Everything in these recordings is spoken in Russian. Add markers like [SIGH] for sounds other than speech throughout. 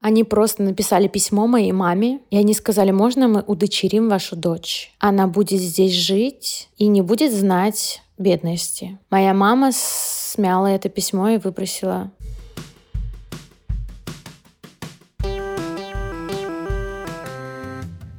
Они просто написали письмо моей маме, и они сказали, можно мы удочерим вашу дочь? Она будет здесь жить и не будет знать бедности. Моя мама смяла это письмо и выбросила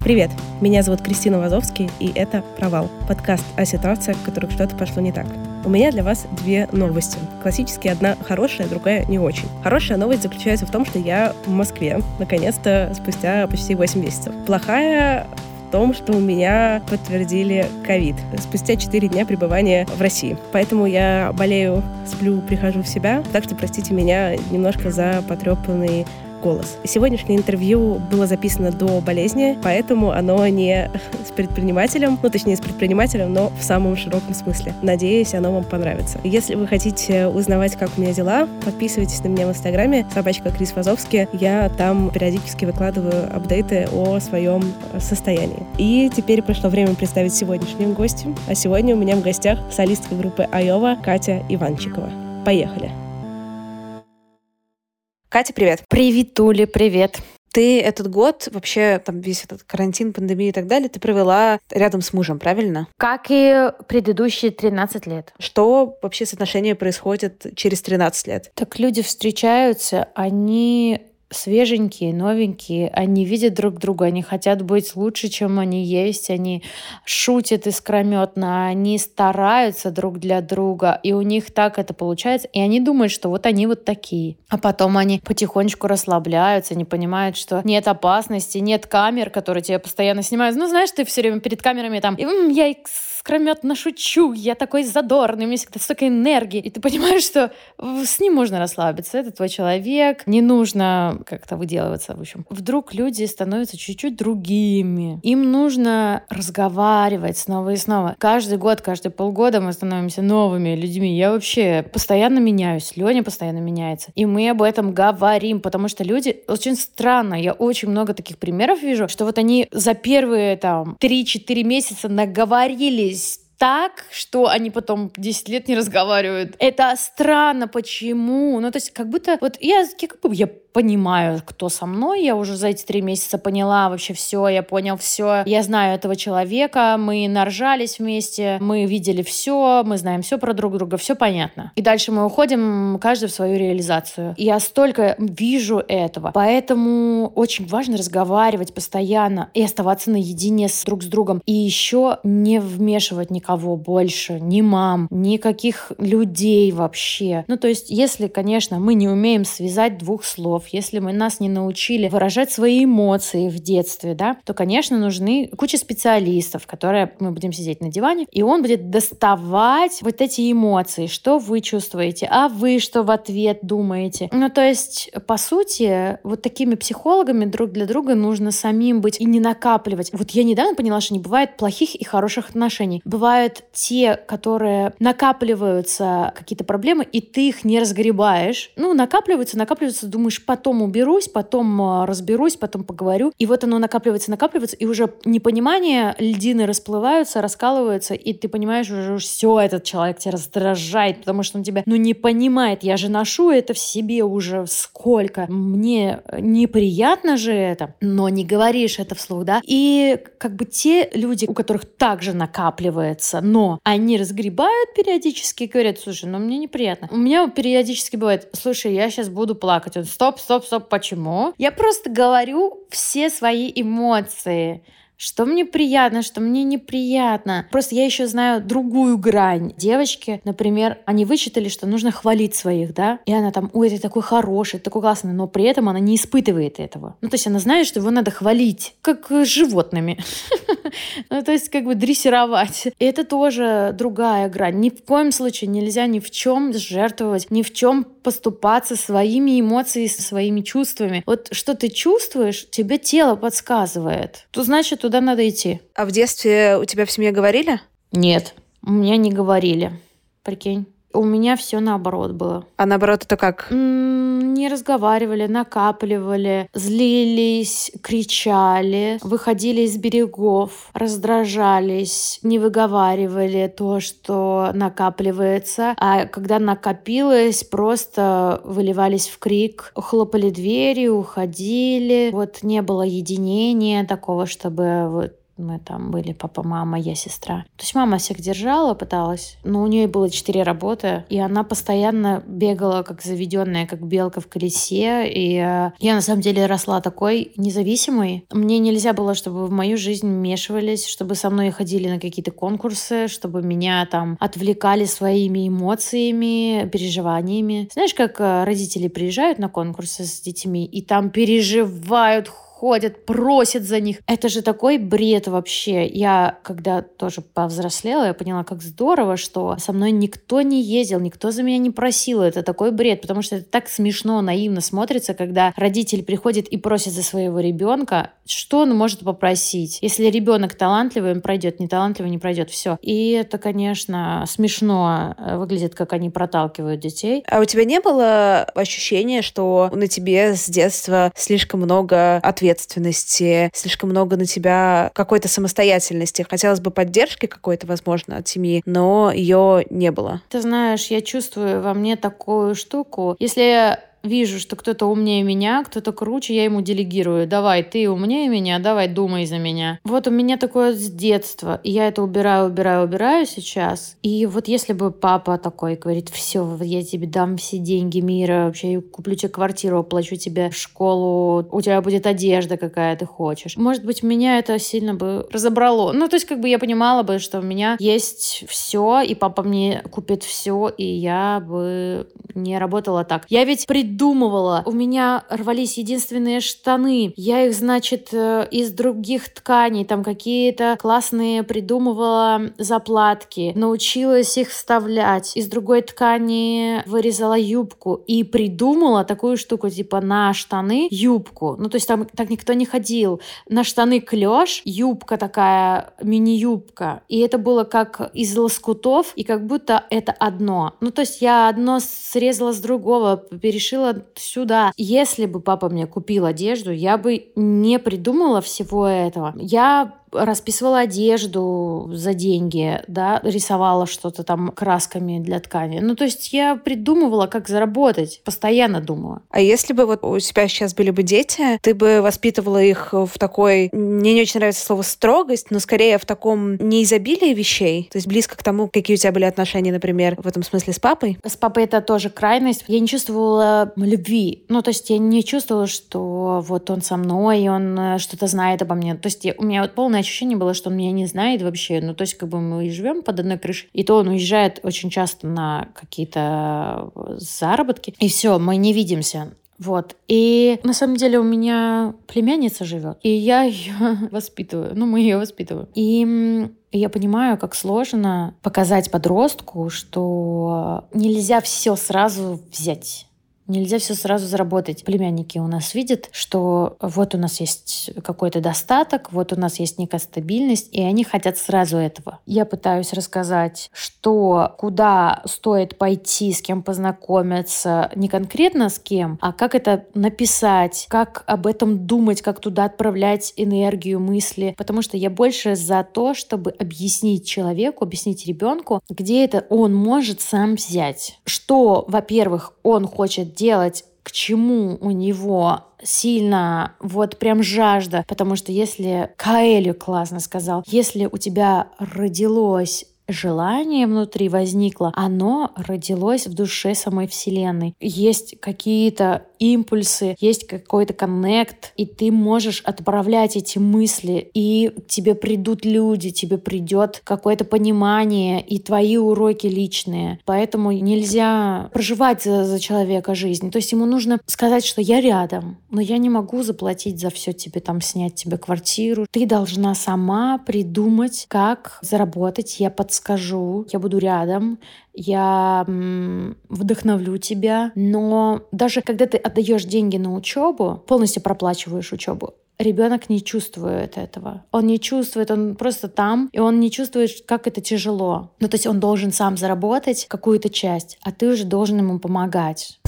Привет, меня зовут Кристина Вазовский, и это «Провал» — подкаст о ситуациях, в которых что-то пошло не так. У меня для вас две новости. Классически одна хорошая, другая не очень. Хорошая новость заключается в том, что я в Москве, наконец-то, спустя почти 8 месяцев. Плохая в том, что у меня подтвердили ковид спустя 4 дня пребывания в России. Поэтому я болею, сплю, прихожу в себя. Так что простите меня немножко за потрепанный голос. Сегодняшнее интервью было записано до болезни, поэтому оно не [LAUGHS] с предпринимателем, ну, точнее, с предпринимателем, но в самом широком смысле. Надеюсь, оно вам понравится. Если вы хотите узнавать, как у меня дела, подписывайтесь на меня в Инстаграме, собачка Крис Вазовский. Я там периодически выкладываю апдейты о своем состоянии. И теперь пришло время представить сегодняшнюю гостью. А сегодня у меня в гостях солистка группы Айова Катя Иванчикова. Поехали! Катя, привет. Привет, Тули, привет. Ты этот год, вообще там весь этот карантин, пандемия и так далее, ты провела рядом с мужем, правильно? Как и предыдущие 13 лет. Что вообще с отношениями происходит через 13 лет? Так люди встречаются, они свеженькие, новенькие, они видят друг друга, они хотят быть лучше, чем они есть, они шутят искрометно, они стараются друг для друга, и у них так это получается, и они думают, что вот они вот такие. А потом они потихонечку расслабляются, они понимают, что нет опасности, нет камер, которые тебя постоянно снимают. Ну, знаешь, ты все время перед камерами там, я искрометно шучу, я такой задорный, у меня всегда столько энергии. И ты понимаешь, что с ним можно расслабиться, это твой человек, не нужно как-то выделываться, в общем. Вдруг люди становятся чуть-чуть другими. Им нужно разговаривать снова и снова. Каждый год, каждые полгода мы становимся новыми людьми. Я вообще постоянно меняюсь, Леня постоянно меняется. И мы об этом говорим, потому что люди очень странно. Я очень много таких примеров вижу, что вот они за первые там 3-4 месяца наговорились так, что они потом 10 лет не разговаривают. Это странно, почему? Ну, то есть, как будто, вот я, как бы, я понимаю, кто со мной. Я уже за эти три месяца поняла вообще все, я понял все. Я знаю этого человека, мы наржались вместе, мы видели все, мы знаем все про друг друга, все понятно. И дальше мы уходим, каждый в свою реализацию. И я столько вижу этого. Поэтому очень важно разговаривать постоянно и оставаться наедине с друг с другом. И еще не вмешивать никого больше, ни мам, никаких людей вообще. Ну, то есть, если, конечно, мы не умеем связать двух слов, слов, если мы нас не научили выражать свои эмоции в детстве, да, то, конечно, нужны куча специалистов, которые мы будем сидеть на диване, и он будет доставать вот эти эмоции, что вы чувствуете, а вы что в ответ думаете. Ну, то есть, по сути, вот такими психологами друг для друга нужно самим быть и не накапливать. Вот я недавно поняла, что не бывает плохих и хороших отношений. Бывают те, которые накапливаются какие-то проблемы, и ты их не разгребаешь. Ну, накапливаются, накапливаются, думаешь, потом уберусь, потом а, разберусь, потом поговорю. И вот оно накапливается, накапливается, и уже непонимание, льдины расплываются, раскалываются, и ты понимаешь уже, все, этот человек тебя раздражает, потому что он тебя, ну, не понимает. Я же ношу это в себе уже сколько. Мне неприятно же это, но не говоришь это вслух, да? И как бы те люди, у которых также накапливается, но они разгребают периодически и говорят, слушай, ну мне неприятно. У меня периодически бывает, слушай, я сейчас буду плакать. Он, стоп, стоп, стоп, почему? Я просто говорю все свои эмоции что мне приятно, что мне неприятно. Просто я еще знаю другую грань. Девочки, например, они вычитали, что нужно хвалить своих, да, и она там, ой, ты такой хороший, такой классный, но при этом она не испытывает этого. Ну, то есть она знает, что его надо хвалить, как с животными. [LAUGHS] Ну, то есть как бы дрессировать. И это тоже другая грань. Ни в коем случае нельзя ни в чем жертвовать, ни в чем поступаться своими эмоциями, своими чувствами. Вот что ты чувствуешь, тебе тело подсказывает. То значит, туда надо идти. А в детстве у тебя в семье говорили? Нет, у меня не говорили. Прикинь. У меня все наоборот было. А наоборот это как? не разговаривали, накапливали, злились, кричали, выходили из берегов, раздражались, не выговаривали то, что накапливается. А когда накопилось, просто выливались в крик, хлопали двери, уходили. Вот не было единения такого, чтобы вот мы там были папа, мама, я сестра. То есть мама всех держала, пыталась, но у нее было четыре работы, и она постоянно бегала как заведенная, как белка в колесе. И э, я на самом деле росла такой независимой. Мне нельзя было, чтобы в мою жизнь вмешивались, чтобы со мной ходили на какие-то конкурсы, чтобы меня там отвлекали своими эмоциями, переживаниями. Знаешь, как э, родители приезжают на конкурсы с детьми и там переживают, ходят, просят за них. Это же такой бред вообще. Я, когда тоже повзрослела, я поняла, как здорово, что со мной никто не ездил, никто за меня не просил. Это такой бред, потому что это так смешно, наивно смотрится, когда родитель приходит и просит за своего ребенка, что он может попросить. Если ребенок талантливый, он пройдет, не талантливый, не пройдет. Все. И это, конечно, смешно э, выглядит, как они проталкивают детей. А у тебя не было ощущения, что на тебе с детства слишком много ответственности ответственности, слишком много на тебя какой-то самостоятельности. Хотелось бы поддержки какой-то, возможно, от семьи, но ее не было. Ты знаешь, я чувствую во мне такую штуку. Если вижу, что кто-то умнее меня, кто-то круче, я ему делегирую. Давай, ты умнее меня, давай, думай за меня. Вот у меня такое с детства. И я это убираю, убираю, убираю сейчас. И вот если бы папа такой говорит, все, я тебе дам все деньги мира, вообще я куплю тебе квартиру, оплачу тебе школу, у тебя будет одежда, какая ты хочешь. Может быть, меня это сильно бы разобрало. Ну, то есть, как бы я понимала бы, что у меня есть все, и папа мне купит все, и я бы не работала так. Я ведь пред придумывала. У меня рвались единственные штаны. Я их, значит, э, из других тканей, там какие-то классные придумывала заплатки. Научилась их вставлять. Из другой ткани вырезала юбку и придумала такую штуку, типа на штаны юбку. Ну, то есть там так никто не ходил. На штаны клеш, юбка такая, мини-юбка. И это было как из лоскутов, и как будто это одно. Ну, то есть я одно срезала с другого, перешила решила сюда. Если бы папа мне купил одежду, я бы не придумала всего этого. Я расписывала одежду за деньги, да, рисовала что-то там красками для ткани. Ну, то есть я придумывала, как заработать, постоянно думала. А если бы вот у тебя сейчас были бы дети, ты бы воспитывала их в такой, мне не очень нравится слово строгость, но скорее в таком неизобилии вещей, то есть близко к тому, какие у тебя были отношения, например, в этом смысле с папой? С папой это тоже крайность. Я не чувствовала любви. Ну, то есть я не чувствовала, что вот он со мной, он э, что-то знает обо мне. То есть я, у меня вот полное ощущение было, что он меня не знает вообще. Ну, то есть, как бы мы живем под одной крышей. И то он уезжает очень часто на какие-то э, заработки. И все, мы не видимся. Вот. И на самом деле у меня племянница живет, и я ее [LAUGHS] воспитываю. Ну, мы ее воспитываем. И я понимаю, как сложно показать подростку, что нельзя все сразу взять. Нельзя все сразу заработать. Племянники у нас видят, что вот у нас есть какой-то достаток, вот у нас есть некая стабильность, и они хотят сразу этого. Я пытаюсь рассказать, что куда стоит пойти, с кем познакомиться, не конкретно с кем, а как это написать, как об этом думать, как туда отправлять энергию, мысли. Потому что я больше за то, чтобы объяснить человеку, объяснить ребенку, где это он может сам взять. Что, во-первых, он хочет делать, к чему у него сильно вот прям жажда. Потому что если Каэлю классно сказал, если у тебя родилось желание внутри возникло, оно родилось в душе самой Вселенной. Есть какие-то импульсы, есть какой-то коннект, и ты можешь отправлять эти мысли, и тебе придут люди, тебе придет какое-то понимание и твои уроки личные. Поэтому нельзя проживать за, за человека жизнь. То есть ему нужно сказать, что я рядом, но я не могу заплатить за все тебе, там, снять тебе квартиру. Ты должна сама придумать, как заработать. Я подскажу, я буду рядом, я вдохновлю тебя. Но даже когда ты отдаешь деньги на учебу, полностью проплачиваешь учебу, ребенок не чувствует этого. Он не чувствует, он просто там, и он не чувствует, как это тяжело. Ну, то есть он должен сам заработать какую-то часть, а ты уже должен ему помогать.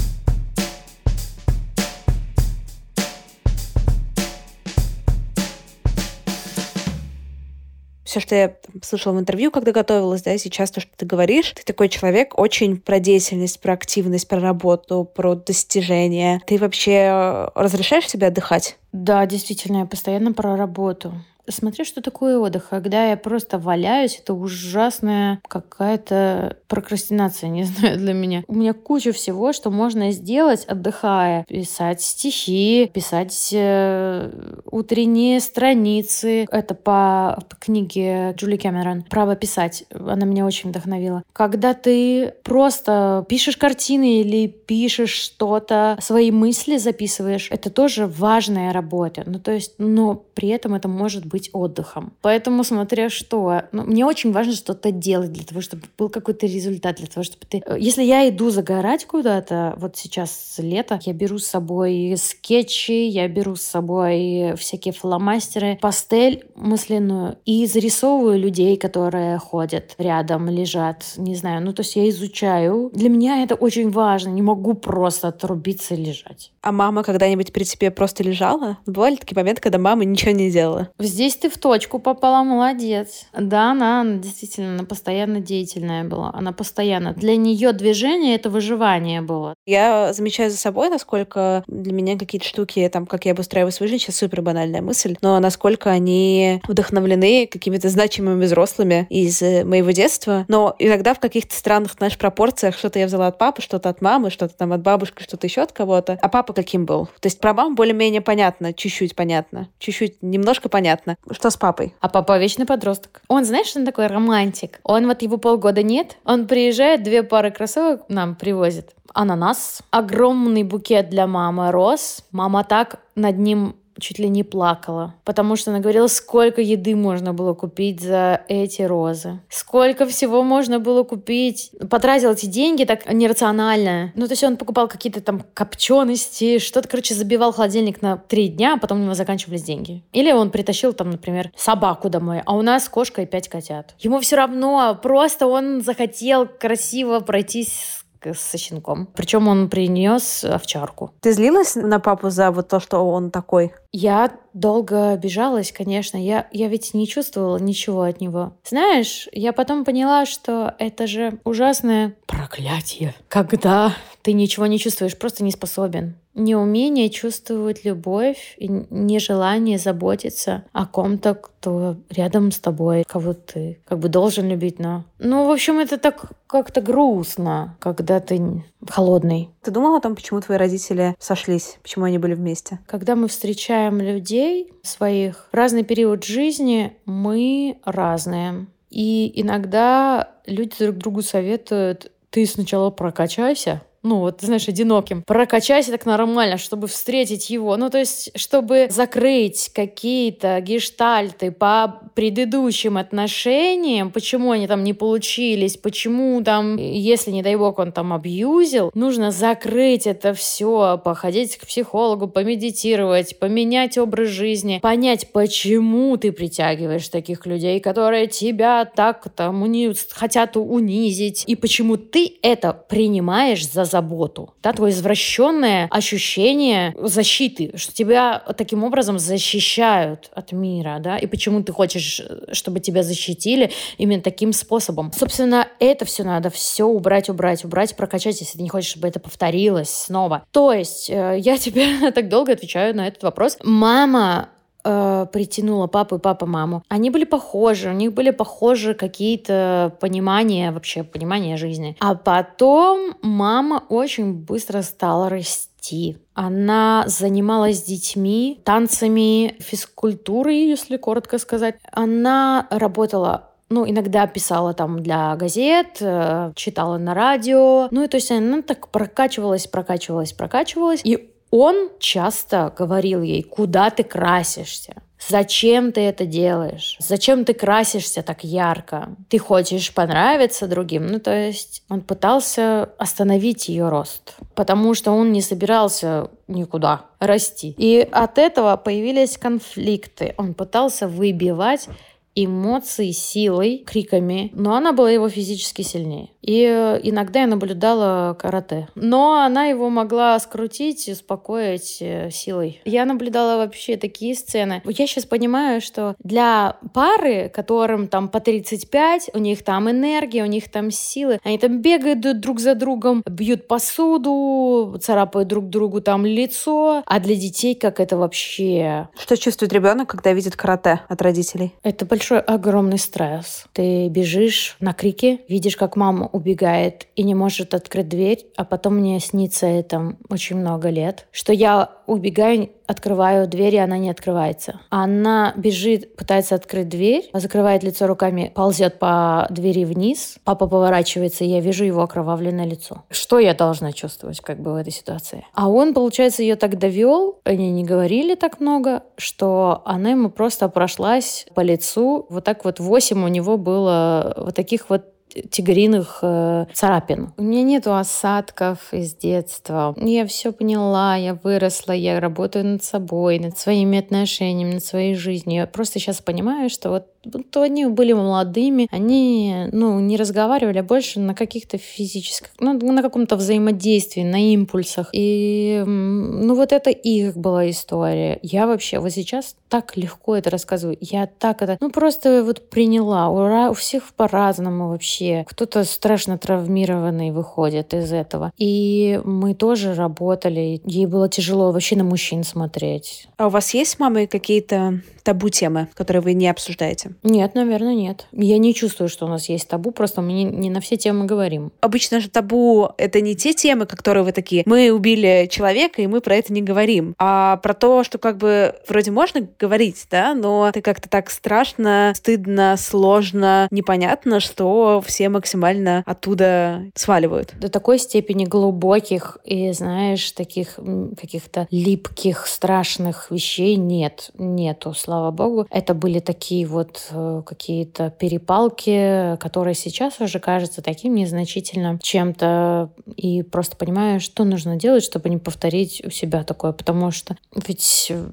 Все, что я слышала в интервью, когда готовилась, да, сейчас то, что ты говоришь, ты такой человек очень про деятельность, про активность, про работу, про достижения. Ты вообще э, разрешаешь себе отдыхать? Да, действительно, я постоянно про работу. Смотри, что такое отдых. Когда я просто валяюсь, это ужасная какая-то прокрастинация, не [LAUGHS] знаю, для меня. У меня куча всего, что можно сделать, отдыхая. Писать стихи, писать э, утренние страницы. Это по, по книге Джули Кэмерон «Право писать». Она меня очень вдохновила. Когда ты просто пишешь картины или пишешь что-то, свои мысли записываешь, это тоже важная работа. Ну, то есть, но при этом это может быть отдыхом. Поэтому, смотря что, ну, мне очень важно что-то делать для того, чтобы был какой-то результат, для того, чтобы ты... Э, если я иду загорать куда-то, вот сейчас лето, я беру с собой скетчи, я беру с собой всякие фломастеры, пастель масляную и зарисовываю людей, которые ходят рядом, лежат, не знаю, ну то есть я изучаю. Для меня это очень важно, не могу просто отрубиться и лежать. А мама когда-нибудь при тебе просто лежала? Бывали такие моменты, когда мама ничего не делала? Здесь ты в точку попала, молодец. Да, она, она действительно, она постоянно деятельная была. Она постоянно. Для нее движение — это выживание было. Я замечаю за собой, насколько для меня какие-то штуки, там, как я обустраиваю свою жизнь, сейчас супер банальная мысль, но насколько они вдохновлены какими-то значимыми взрослыми из моего детства. Но иногда в каких-то странных, знаешь, пропорциях что-то я взяла от папы, что-то от мамы, что-то там от бабушки, что-то еще от кого-то. А папа каким был? То есть про маму более-менее понятно, чуть-чуть понятно, чуть-чуть, немножко понятно. Что с папой? А папа вечный подросток. Он, знаешь, он такой романтик? Он вот его полгода нет, он приезжает, две пары кроссовок нам привозит. Ананас, огромный букет для мамы роз. Мама так над ним чуть ли не плакала, потому что она говорила, сколько еды можно было купить за эти розы, сколько всего можно было купить. Потратил эти деньги так нерационально. Ну, то есть он покупал какие-то там копчености, что-то, короче, забивал холодильник на три дня, а потом у него заканчивались деньги. Или он притащил там, например, собаку домой, а у нас кошка и пять котят. Ему все равно, просто он захотел красиво пройтись со щенком. Причем он принес овчарку. Ты злилась на папу за вот то, что он такой? Я долго обижалась, конечно. Я, я ведь не чувствовала ничего от него. Знаешь, я потом поняла, что это же ужасное проклятие, когда ты ничего не чувствуешь, просто не способен неумение чувствовать любовь и нежелание заботиться о ком-то, кто рядом с тобой, кого ты как бы должен любить, но... Ну, в общем, это так как-то грустно, когда ты холодный. Ты думала о том, почему твои родители сошлись, почему они были вместе? Когда мы встречаем людей своих в разный период жизни, мы разные. И иногда люди друг другу советуют, ты сначала прокачайся, ну вот, знаешь, одиноким. Прокачайся так нормально, чтобы встретить его. Ну, то есть, чтобы закрыть какие-то гештальты по предыдущим отношениям, почему они там не получились, почему там, если, не дай бог, он там абьюзил, нужно закрыть это все, походить к психологу, помедитировать, поменять образ жизни, понять, почему ты притягиваешь таких людей, которые тебя так там уни... хотят унизить, и почему ты это принимаешь за заботу, да, твое извращенное ощущение защиты, что тебя таким образом защищают от мира, да, и почему ты хочешь, чтобы тебя защитили именно таким способом. Собственно, это все надо все убрать, убрать, убрать, прокачать, если ты не хочешь, чтобы это повторилось снова. То есть, э, я [LAUGHS] тебе так долго отвечаю на этот вопрос. Мама э, притянула папу и папа маму. Они были похожи, у них были похожи какие-то понимания, вообще понимания жизни. А потом мама очень быстро стала расти. Она занималась детьми, танцами, физкультурой, если коротко сказать. Она работала ну, иногда писала там для газет, э, читала на радио. Ну, и то есть она так прокачивалась, прокачивалась, прокачивалась. И он часто говорил ей, куда ты красишься, Зачем ты это делаешь? Зачем ты красишься так ярко? Ты хочешь понравиться другим? Ну, то есть он пытался остановить ее рост, потому что он не собирался никуда расти. И от этого появились конфликты. Он пытался выбивать эмоции силой, криками, но она была его физически сильнее. И э, иногда я наблюдала карате. Но она его могла скрутить успокоить э, силой. Я наблюдала вообще такие сцены. Я сейчас понимаю, что для пары, которым там по 35, у них там энергия, у них там силы, они там бегают друг за другом, бьют посуду, царапают друг другу там лицо. А для детей как это вообще? Что чувствует ребенок, когда видит карате от родителей? Это большой огромный стресс. Ты бежишь на крике, видишь, как мама убегает и не может открыть дверь, а потом мне снится это очень много лет, что я убегаю, открываю дверь, и она не открывается. Она бежит, пытается открыть дверь, закрывает лицо руками, ползет по двери вниз. Папа поворачивается, и я вижу его окровавленное лицо. Что я должна чувствовать как бы в этой ситуации? А он, получается, ее так довел, они не говорили так много, что она ему просто прошлась по лицу. Вот так вот восемь у него было вот таких вот тигриных э, царапин. У меня нету осадков из детства. Я все поняла, я выросла, я работаю над собой, над своими отношениями, над своей жизнью. Я просто сейчас понимаю, что вот то они были молодыми, они, ну, не разговаривали, а больше на каких-то физических, ну, на каком-то взаимодействии, на импульсах. И, ну, вот это их была история. Я вообще вот сейчас так легко это рассказываю. Я так это, ну, просто вот приняла. Ура, у всех по-разному вообще. Кто-то страшно травмированный выходит из этого. И мы тоже работали. Ей было тяжело вообще на мужчин смотреть. А у вас есть с мамой какие-то табу темы, которые вы не обсуждаете? Нет, наверное, нет. Я не чувствую, что у нас есть табу, просто мы не, не на все темы говорим. Обычно же табу — это не те темы, которые вы такие, мы убили человека, и мы про это не говорим, а про то, что как бы вроде можно говорить, да, но это как-то так страшно, стыдно, сложно, непонятно, что все максимально оттуда сваливают. До такой степени глубоких и, знаешь, таких каких-то липких, страшных вещей нет, нету, слава богу. Это были такие вот э, какие-то перепалки, которые сейчас уже кажутся таким незначительным чем-то. И просто понимаю, что нужно делать, чтобы не повторить у себя такое. Потому что ведь э,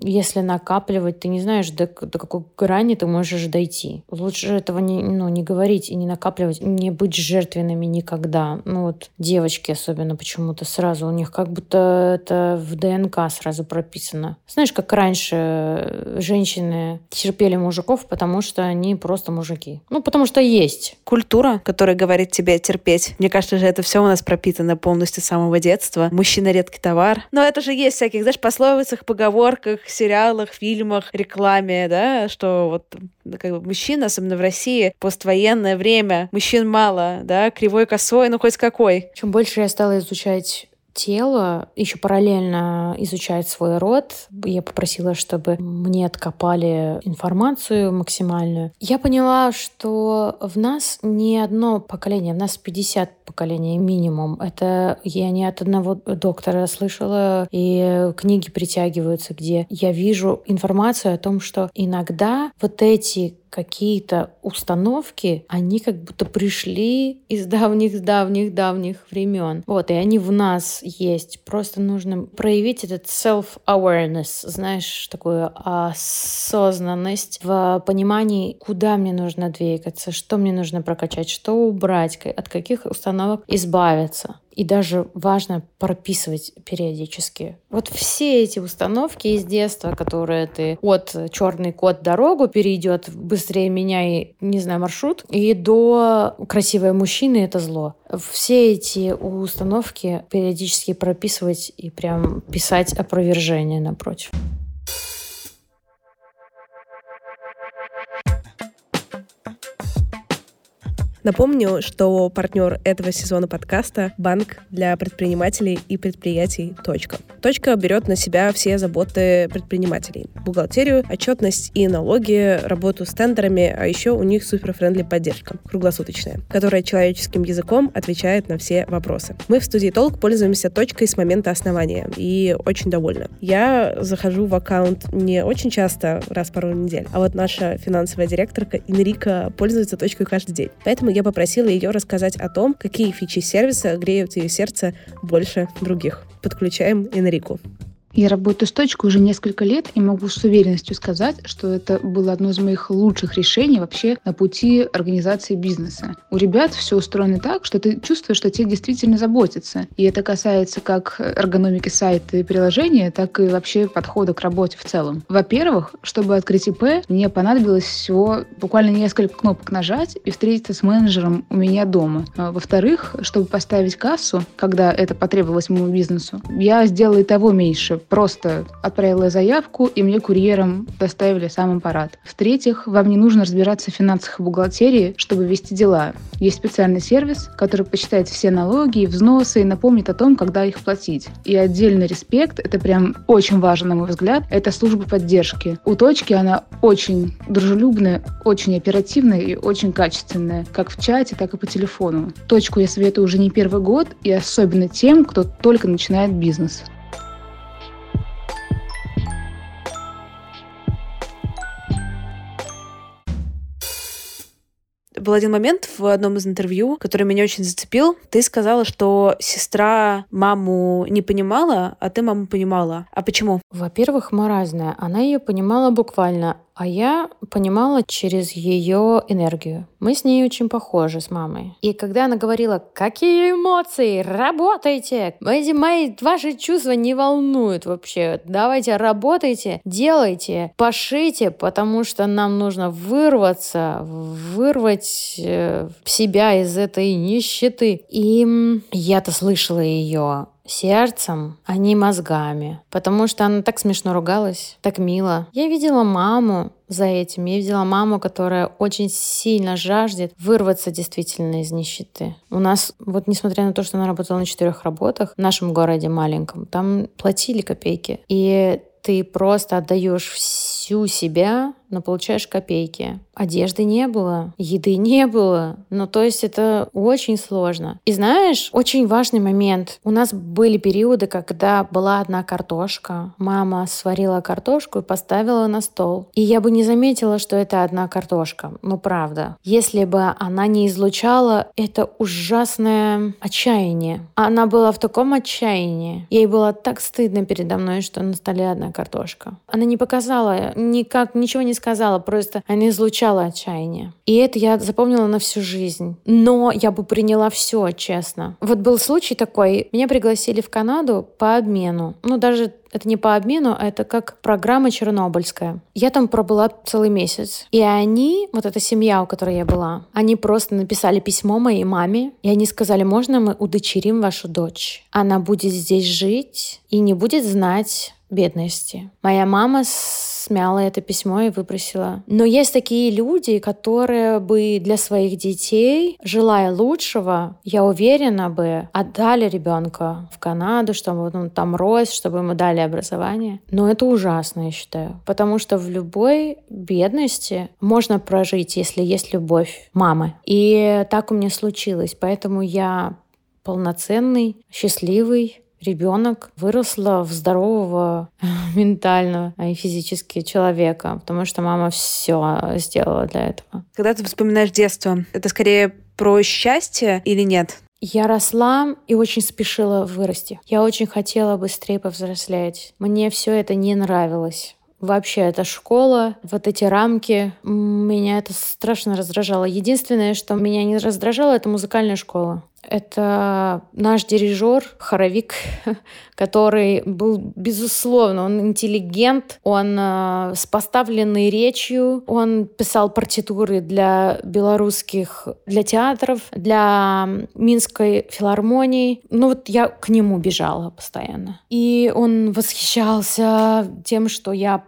если накапливать, ты не знаешь, до, до какой грани ты можешь дойти. Лучше этого не, ну, не говорить и не накапливать, не быть жертвенными никогда. Ну вот девочки особенно почему-то сразу, у них как будто это в ДНК сразу прописано. Знаешь, как раньше э, женщины терпели мужиков, потому что они просто мужики. Ну, потому что есть. Культура, которая говорит тебе терпеть. Мне кажется, же это все у нас пропитано полностью с самого детства. Мужчина редкий товар. Но это же есть всяких, знаешь, пословицах, поговорках, сериалах, фильмах, рекламе, да, что вот как бы мужчина, особенно в России, поствоенное время, мужчин мало, да, кривой, косой, ну хоть какой. Чем больше я стала изучать тело, еще параллельно изучает свой род. Я попросила, чтобы мне откопали информацию максимальную. Я поняла, что в нас не одно поколение, в нас 50 поколений минимум. Это я не от одного доктора слышала, и книги притягиваются, где я вижу информацию о том, что иногда вот эти какие-то установки, они как будто пришли из давних-давних-давних времен. Вот, и они в нас есть. Просто нужно проявить этот self-awareness, знаешь, такую осознанность в понимании, куда мне нужно двигаться, что мне нужно прокачать, что убрать, от каких установок избавиться. И даже важно прописывать периодически. Вот все эти установки из детства, которые ты от черный кот дорогу перейдет быстрее меня и, не знаю, маршрут, и до красивые мужчины это зло. Все эти установки периодически прописывать и прям писать опровержение напротив. Напомню, что партнер этого сезона подкаста — банк для предпринимателей и предприятий «Точка». «Точка» берет на себя все заботы предпринимателей. Бухгалтерию, отчетность и налоги, работу с тендерами, а еще у них суперфрендли поддержка, круглосуточная, которая человеческим языком отвечает на все вопросы. Мы в студии «Толк» пользуемся «Точкой» с момента основания и очень довольны. Я захожу в аккаунт не очень часто, раз в пару недель, а вот наша финансовая директорка Инрика пользуется «Точкой» каждый день. Поэтому я попросила ее рассказать о том, какие фичи сервиса греют ее сердце больше других. Подключаем Энрику. Я работаю с точкой уже несколько лет и могу с уверенностью сказать, что это было одно из моих лучших решений вообще на пути организации бизнеса. У ребят все устроено так, что ты чувствуешь, что тебе действительно заботятся. И это касается как эргономики сайта и приложения, так и вообще подхода к работе в целом. Во-первых, чтобы открыть ИП, мне понадобилось всего буквально несколько кнопок нажать и встретиться с менеджером у меня дома. А во-вторых, чтобы поставить кассу, когда это потребовалось моему бизнесу, я сделала и того меньше Просто отправила заявку, и мне курьером доставили сам аппарат. В-третьих, вам не нужно разбираться в финансах и бухгалтерии, чтобы вести дела. Есть специальный сервис, который посчитает все налоги и взносы и напомнит о том, когда их платить. И отдельный респект, это прям очень важно, на мой взгляд, это служба поддержки. У точки она очень дружелюбная, очень оперативная и очень качественная, как в чате, так и по телефону. Точку я советую уже не первый год, и особенно тем, кто только начинает бизнес. Был один момент в одном из интервью, который меня очень зацепил. Ты сказала, что сестра маму не понимала, а ты маму понимала. А почему? Во-первых, мы разные. Она ее понимала буквально, а я понимала через ее энергию. Мы с ней очень похожи с мамой. И когда она говорила, какие эмоции, работайте, эти мои ваши чувства не волнуют вообще, давайте работайте, делайте, пошите, потому что нам нужно вырваться, вырвать э, себя из этой нищеты. И я-то слышала ее сердцем, а не мозгами. Потому что она так смешно ругалась, так мило. Я видела маму за этим. Я видела маму, которая очень сильно жаждет вырваться действительно из нищеты. У нас, вот несмотря на то, что она работала на четырех работах в нашем городе маленьком, там платили копейки. И ты просто отдаешь всю себя но получаешь копейки. Одежды не было, еды [LAUGHS] не было. Ну, то есть это очень сложно. И знаешь, очень важный момент. У нас были периоды, когда была одна картошка. Мама сварила картошку и поставила на стол. И я бы не заметила, что это одна картошка. Ну, правда. Если бы она не излучала это ужасное отчаяние. Она была в таком отчаянии. Ей было так стыдно передо мной, что на столе одна картошка. Она не показала никак, ничего не сказала, просто она излучала отчаяние. И это я запомнила на всю жизнь. Но я бы приняла все, честно. Вот был случай такой, меня пригласили в Канаду по обмену. Ну, даже это не по обмену, а это как программа чернобыльская. Я там пробыла целый месяц. И они, вот эта семья, у которой я была, они просто написали письмо моей маме, и они сказали, можно мы удочерим вашу дочь? Она будет здесь жить и не будет знать бедности. Моя мама смяла это письмо и выбросила. Но есть такие люди, которые бы для своих детей, желая лучшего, я уверена бы, отдали ребенка в Канаду, чтобы он там рос, чтобы ему дали образование. Но это ужасно, я считаю. Потому что в любой бедности можно прожить, если есть любовь мамы. И так у меня случилось. Поэтому я полноценный, счастливый, ребенок выросла в здорового [LAUGHS] ментально и физически человека, потому что мама все сделала для этого. Когда ты вспоминаешь детство, это скорее про счастье или нет? Я росла и очень спешила вырасти. Я очень хотела быстрее повзрослеть. Мне все это не нравилось. Вообще, эта школа, вот эти рамки, меня это страшно раздражало. Единственное, что меня не раздражало, это музыкальная школа. Это наш дирижер, хоровик, [LAUGHS] который был, безусловно, он интеллигент, он э, с поставленной речью, он писал партитуры для белорусских, для театров, для Минской филармонии. Ну вот я к нему бежала постоянно. И он восхищался тем, что я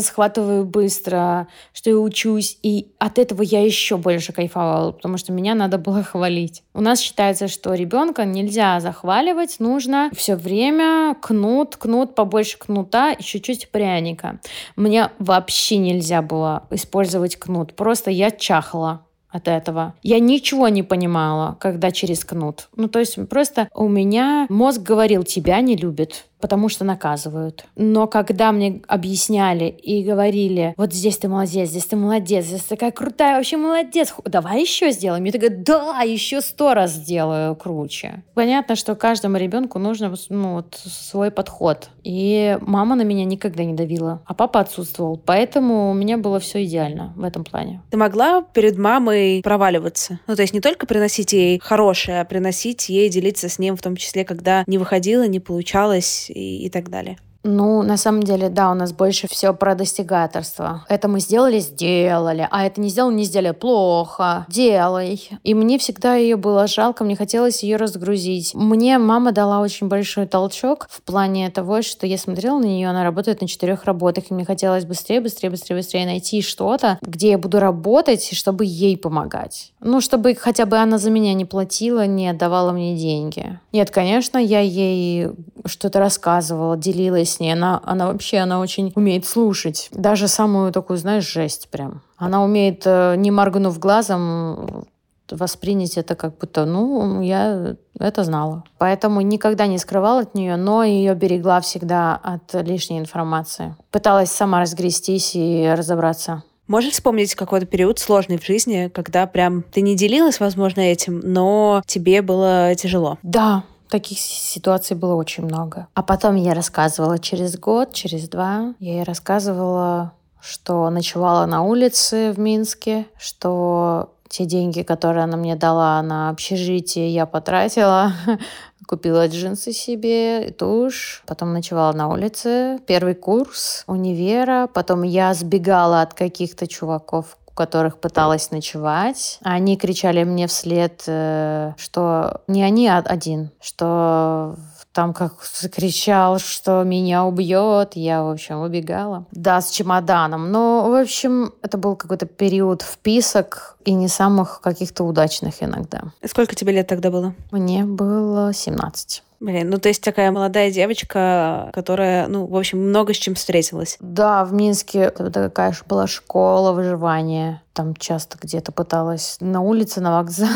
схватываю быстро, что я учусь. И от этого я еще больше кайфовала, потому что меня надо было хвалить. У нас считается, что ребенка нельзя захваливать, нужно все время кнут, кнут, побольше кнута и чуть-чуть пряника. Мне вообще нельзя было использовать кнут. Просто я чахла от этого. Я ничего не понимала, когда через кнут. Ну, то есть просто у меня мозг говорил, тебя не любит потому что наказывают. Но когда мне объясняли и говорили, вот здесь ты молодец, здесь ты молодец, здесь такая крутая, вообще молодец, давай еще сделаем. Я такая, да, еще сто раз сделаю круче. Понятно, что каждому ребенку нужно ну, вот, свой подход. И мама на меня никогда не давила, а папа отсутствовал. Поэтому у меня было все идеально в этом плане. Ты могла перед мамой проваливаться? Ну, то есть не только приносить ей хорошее, а приносить ей, делиться с ним, в том числе, когда не выходило, не получалось, и, и так далее. Ну, на самом деле, да, у нас больше все про достигаторство. Это мы сделали, сделали, а это не сделали, не сделали, плохо, делай. И мне всегда ее было жалко, мне хотелось ее разгрузить. Мне мама дала очень большой толчок в плане того, что я смотрела на нее, она работает на четырех работах, и мне хотелось быстрее, быстрее, быстрее, быстрее найти что-то, где я буду работать, чтобы ей помогать. Ну, чтобы хотя бы она за меня не платила, не отдавала мне деньги. Нет, конечно, я ей что-то рассказывала, делилась ней. Она, она вообще, она очень умеет слушать. Даже самую такую, знаешь, жесть прям. Она умеет, э, не моргнув глазом, воспринять это как будто, ну, я это знала. Поэтому никогда не скрывала от нее, но ее берегла всегда от лишней информации. Пыталась сама разгрестись и разобраться. Можешь вспомнить какой-то период сложный в жизни, когда прям ты не делилась, возможно, этим, но тебе было тяжело? Да, Таких ситуаций было очень много. А потом я рассказывала через год, через два. Я ей рассказывала, что ночевала на улице в Минске, что те деньги, которые она мне дала на общежитие, я потратила. [LAUGHS] Купила джинсы себе, тушь, потом ночевала на улице, первый курс универа, потом я сбегала от каких-то чуваков, которых пыталась ночевать. Они кричали мне вслед, э, что не они а один, что там как кричал, что меня убьет, я, в общем, убегала. Да, с чемоданом. Но, в общем, это был какой-то период вписок и не самых каких-то удачных иногда. Сколько тебе лет тогда было? Мне было 17. Блин, ну то есть такая молодая девочка, которая, ну, в общем, много с чем встретилась. Да, в Минске это такая же была школа выживания. Там часто где-то пыталась на улице, на вокзале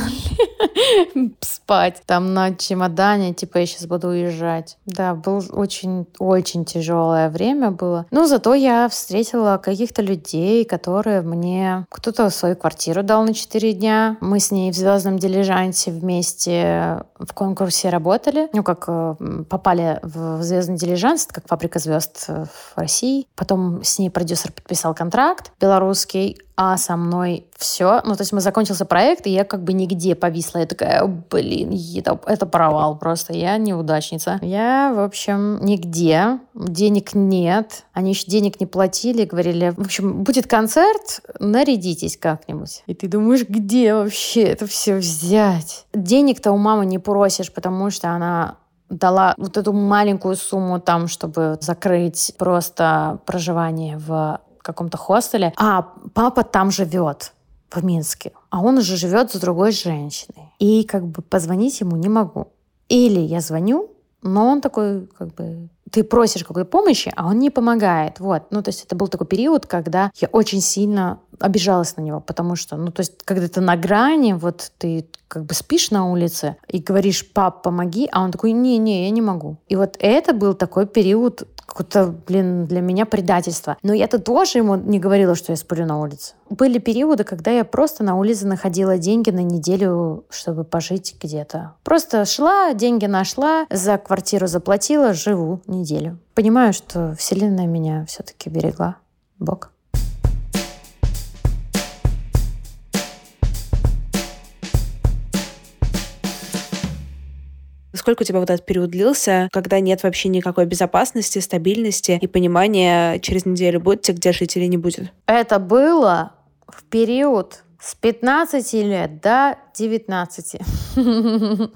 [LAUGHS] спать. Там на чемодане, типа, я сейчас буду уезжать. Да, было очень-очень тяжелое время было. Но зато я встретила каких-то людей, которые мне... Кто-то свою квартиру дал на 4 дня. Мы с ней в «Звездном дилижансе» вместе в конкурсе работали. Ну, как э, попали в «Звездный дилижанс», как «Фабрика звезд» в России. Потом с ней продюсер подписал контракт белорусский, а со мной все. Ну, то есть мы закончился проект, и я как бы нигде повисла. Я такая, блин, это, это провал просто. Я неудачница. Я, в общем, нигде. Денег нет. Они еще денег не платили. Говорили, в общем, будет концерт, нарядитесь как-нибудь. И ты думаешь, где вообще это все взять? Денег-то у мамы не просишь, потому что она дала вот эту маленькую сумму там, чтобы закрыть просто проживание в каком-то хостеле, а папа там живет в Минске, а он уже живет с другой женщиной. И как бы позвонить ему не могу. Или я звоню, но он такой, как бы, ты просишь какой-то помощи, а он не помогает. Вот. Ну, то есть это был такой период, когда я очень сильно обижалась на него, потому что, ну, то есть, когда ты на грани, вот ты как бы спишь на улице и говоришь, пап, помоги, а он такой, не-не, я не могу. И вот это был такой период какое-то, блин, для меня предательство. Но я-то тоже ему не говорила, что я сплю на улице. Были периоды, когда я просто на улице находила деньги на неделю, чтобы пожить где-то. Просто шла, деньги нашла, за квартиру заплатила, живу неделю. Понимаю, что Вселенная меня все-таки берегла. Бог. Сколько у тебя вот этот период длился, когда нет вообще никакой безопасности, стабильности и понимания, через неделю будет тебе где жить или не будет? Это было в период С 15 лет до 19. [LAUGHS]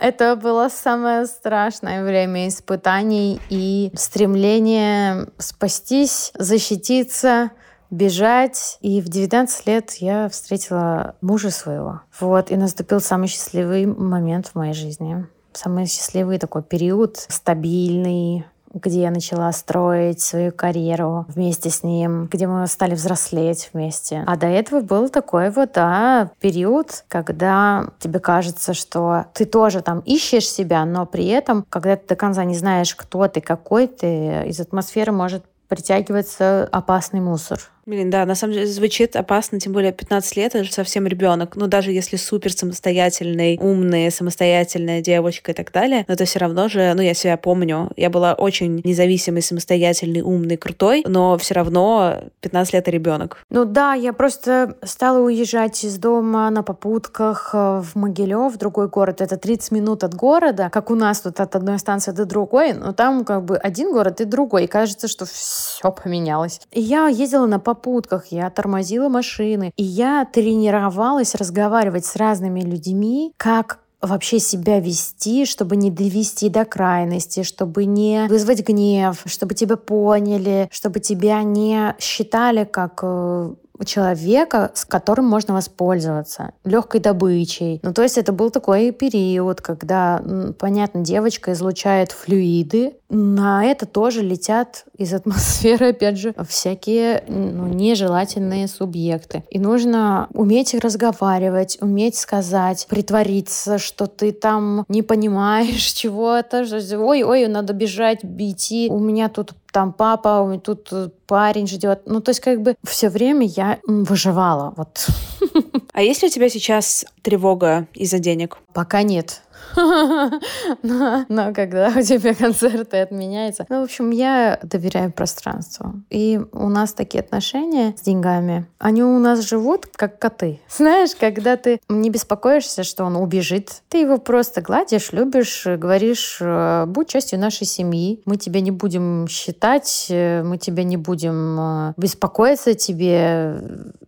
Это было самое страшное время испытаний и стремление спастись, защититься, бежать. И в 19 лет я встретила мужа своего. Вот, и наступил самый счастливый момент в моей жизни. Самый счастливый такой период, стабильный, где я начала строить свою карьеру вместе с ним, где мы стали взрослеть вместе. А до этого был такой вот, да, период, когда тебе кажется, что ты тоже там ищешь себя, но при этом, когда ты до конца не знаешь, кто ты, какой ты, из атмосферы может притягиваться опасный мусор. Блин, да, на самом деле звучит опасно, тем более 15 лет, это же совсем ребенок. Ну, даже если супер самостоятельный, умный, самостоятельная девочка и так далее, но это все равно же, ну, я себя помню, я была очень независимой, самостоятельной, умной, крутой, но все равно 15 лет и ребенок. Ну да, я просто стала уезжать из дома на попутках э, в Могилев, в другой город. Это 30 минут от города, как у нас тут от одной станции до другой, но там как бы один город и другой. И кажется, что все поменялось. И я ездила на попутках попутках, я тормозила машины, и я тренировалась разговаривать с разными людьми, как вообще себя вести, чтобы не довести до крайности, чтобы не вызвать гнев, чтобы тебя поняли, чтобы тебя не считали как э, человека, с которым можно воспользоваться, легкой добычей. Ну, то есть это был такой период, когда, понятно, девочка излучает флюиды, на это тоже летят из атмосферы, опять же, всякие ну, нежелательные субъекты. И нужно уметь разговаривать, уметь сказать, притвориться, что ты там не понимаешь [LAUGHS] чего-то, ой, ой, надо бежать, бить, у меня тут там папа, тут парень ждет. Ну, то есть как бы все время я выживала. Вот. [LAUGHS] А есть ли у тебя сейчас тревога из-за денег? Пока нет. [LAUGHS] но, когда у тебя концерты отменяются. Ну, в общем, я доверяю пространству. И у нас такие отношения с деньгами. Они у нас живут, как коты. [LAUGHS] Знаешь, когда ты не беспокоишься, что он убежит, ты его просто гладишь, любишь, говоришь, «Э, будь частью нашей семьи. Мы тебя не будем считать, э, мы тебя не будем э, беспокоиться тебе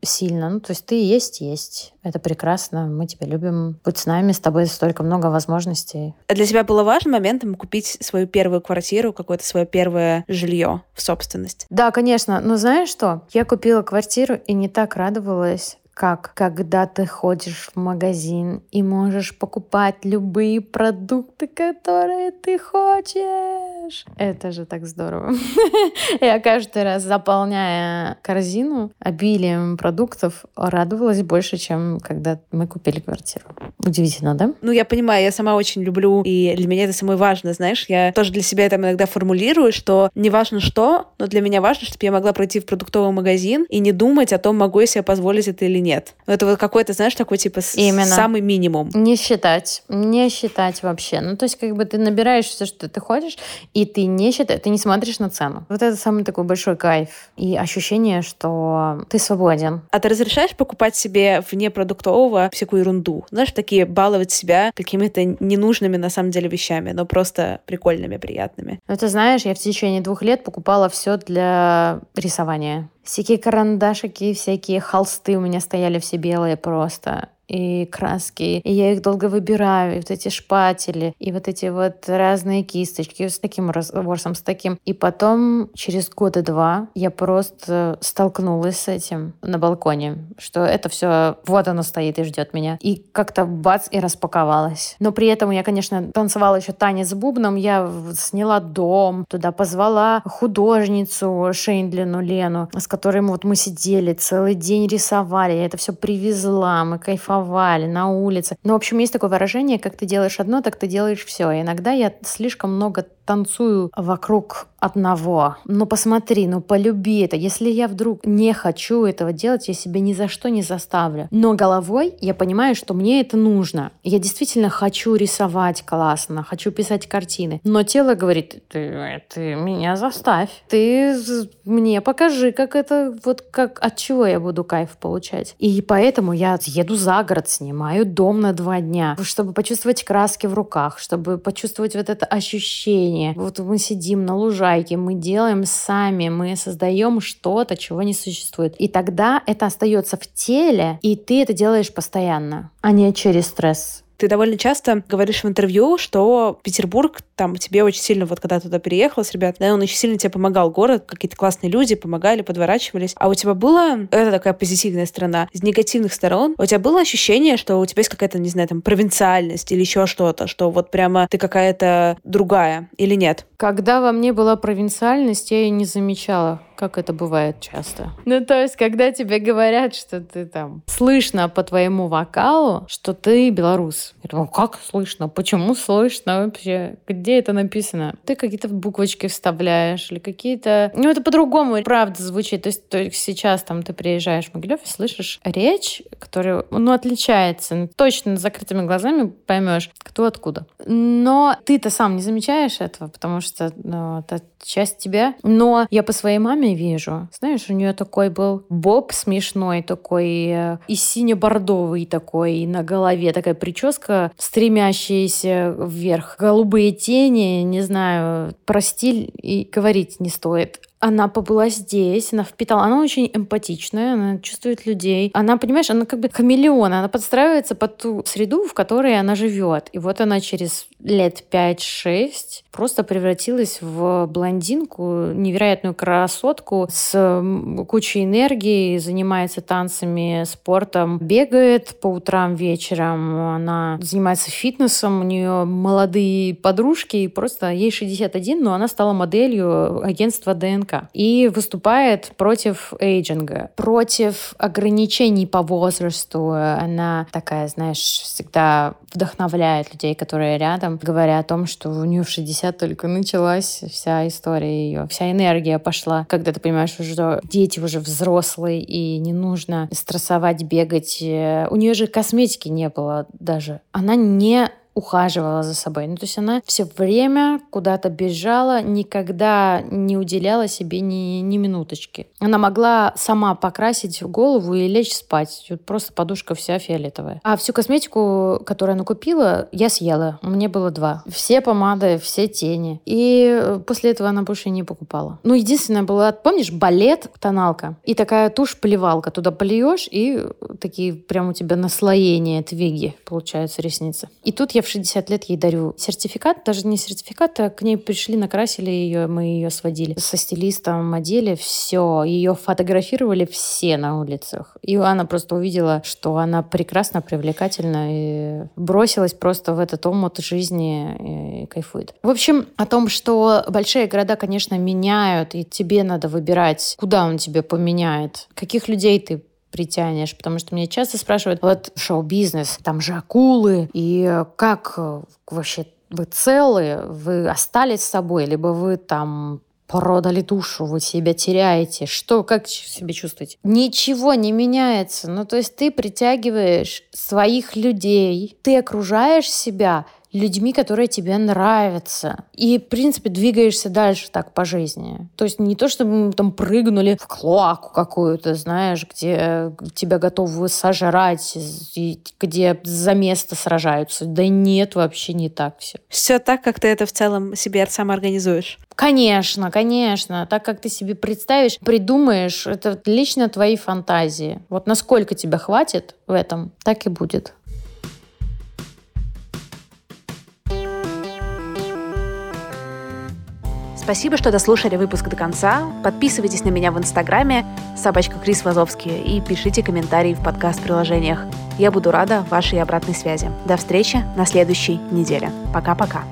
сильно. Ну, то есть ты есть, есть. Это прекрасно, мы тебя любим. Будь с нами, с тобой столько много возможностей. А для тебя было важным моментом купить свою первую квартиру, какое-то свое первое жилье в собственность? Да, конечно. Но знаешь что? Я купила квартиру и не так радовалась, как когда ты ходишь в магазин и можешь покупать любые продукты, которые ты хочешь. Это же так здорово. [LAUGHS] Я каждый раз, заполняя корзину обилием продуктов, радовалась больше, чем когда мы купили квартиру. Удивительно, да? Ну, я понимаю, я сама очень люблю, и для меня это самое важное, знаешь, я тоже для себя это иногда формулирую, что не важно что, но для меня важно, чтобы я могла пройти в продуктовый магазин и не думать о том, могу я себе позволить это или нет нет. Ну, это вот какой-то, знаешь, такой типа Именно. самый минимум. Не считать. Не считать вообще. Ну, то есть, как бы ты набираешь все, что ты хочешь, и ты не считаешь, ты не смотришь на цену. Вот это самый такой большой кайф. И ощущение, что ты свободен. А ты разрешаешь покупать себе вне продуктового всякую ерунду? Знаешь, такие баловать себя какими-то ненужными на самом деле вещами, но просто прикольными, приятными. Ну, ты знаешь, я в течение двух лет покупала все для рисования. Всякие карандашики, всякие холсты у меня стояли все белые просто и краски, и я их долго выбираю, и вот эти шпатели, и вот эти вот разные кисточки с таким разговором, с таким. И потом через года два я просто столкнулась с этим на балконе, что это все вот оно стоит и ждет меня. И как-то бац, и распаковалась. Но при этом я, конечно, танцевала еще танец с бубном, я сняла дом, туда позвала художницу Шейндлину Лену, с которой вот мы сидели целый день рисовали, я это все привезла, мы кайфовали кайфовали на улице. Ну, в общем, есть такое выражение, как ты делаешь одно, так ты делаешь все. И иногда я слишком много танцую вокруг одного. Ну посмотри, ну полюби это. Если я вдруг не хочу этого делать, я себя ни за что не заставлю. Но головой я понимаю, что мне это нужно. Я действительно хочу рисовать классно, хочу писать картины. Но тело говорит, ты, ты меня заставь. Ты мне покажи, как это, вот как, от чего я буду кайф получать. И поэтому я еду за город, снимаю дом на два дня, чтобы почувствовать краски в руках, чтобы почувствовать вот это ощущение. Вот мы сидим на лужайке, лужайке, мы делаем сами, мы создаем что-то, чего не существует. И тогда это остается в теле, и ты это делаешь постоянно, а не через стресс. Ты довольно часто говоришь в интервью, что Петербург там тебе очень сильно, вот когда туда переехала с ребят, да, он очень сильно тебе помогал, город, какие-то классные люди помогали, подворачивались. А у тебя было, это такая позитивная сторона, из негативных сторон, у тебя было ощущение, что у тебя есть какая-то, не знаю, там, провинциальность или еще что-то, что вот прямо ты какая-то другая или нет? Когда во мне была провинциальность, я ее не замечала как это бывает часто. Ну, то есть, когда тебе говорят, что ты там слышно по твоему вокалу, что ты белорус. Я думаю, как слышно? Почему слышно вообще? Где это написано? Ты какие-то буквочки вставляешь или какие-то... Ну, это по-другому, правда, звучит. То есть, то есть сейчас там ты приезжаешь в Могилев и слышишь речь, которая, ну, отличается. Точно с закрытыми глазами поймешь, кто откуда. Но ты-то сам не замечаешь этого, потому что ну, это часть тебя. Но я по своей маме вижу. Знаешь, у нее такой был боб смешной такой, э, и сине-бордовый такой, и на голове такая прическа, стремящаяся вверх. Голубые тени, не знаю, про стиль и говорить не стоит она побыла здесь, она впитала, она очень эмпатичная, она чувствует людей. Она, понимаешь, она как бы хамелеон, она подстраивается под ту среду, в которой она живет. И вот она через лет 5-6 просто превратилась в блондинку, невероятную красотку с кучей энергии, занимается танцами, спортом, бегает по утрам, вечером, она занимается фитнесом, у нее молодые подружки, и просто ей 61, но она стала моделью агентства ДНК и выступает против эйджинга, против ограничений по возрасту. Она такая, знаешь, всегда вдохновляет людей, которые рядом, говоря о том, что у нее в 60 только началась вся история ее, вся энергия пошла, когда ты понимаешь, что дети уже взрослые и не нужно стрессовать, бегать. У нее же косметики не было даже. Она не ухаживала за собой. Ну, то есть она все время куда-то бежала, никогда не уделяла себе ни, ни минуточки. Она могла сама покрасить голову и лечь спать. Вот просто подушка вся фиолетовая. А всю косметику, которую она купила, я съела. Меня было два. Все помады, все тени. И после этого она больше не покупала. Ну, единственное было, помнишь, балет, тоналка. И такая тушь-поливалка. Туда плюешь, и такие прям у тебя наслоения твиги получаются ресницы. И тут я в 60 лет ей дарю сертификат, даже не сертификат, а к ней пришли, накрасили ее, мы ее сводили со стилистом, одели, все, ее фотографировали все на улицах. И она просто увидела, что она прекрасно, привлекательна и бросилась просто в этот омут жизни и кайфует. В общем, о том, что большие города, конечно, меняют, и тебе надо выбирать, куда он тебе поменяет, каких людей ты притянешь, потому что меня часто спрашивают, вот шоу-бизнес, там же акулы, и как э, вообще вы целые, вы остались с собой, либо вы там продали душу, вы себя теряете. Что, как себя чувствуете? Ничего не меняется. Ну, то есть ты притягиваешь своих людей, ты окружаешь себя людьми, которые тебе нравятся. И, в принципе, двигаешься дальше так по жизни. То есть не то, чтобы мы там прыгнули в клоаку какую-то, знаешь, где тебя готовы сожрать, и где за место сражаются. Да нет, вообще не так все. Все так, как ты это в целом себе сам организуешь. Конечно, конечно. Так, как ты себе представишь, придумаешь, это лично твои фантазии. Вот насколько тебя хватит в этом, так и будет. Спасибо, что дослушали выпуск до конца. Подписывайтесь на меня в Инстаграме собачка Крис Вазовский и пишите комментарии в подкаст-приложениях. Я буду рада вашей обратной связи. До встречи на следующей неделе. Пока-пока.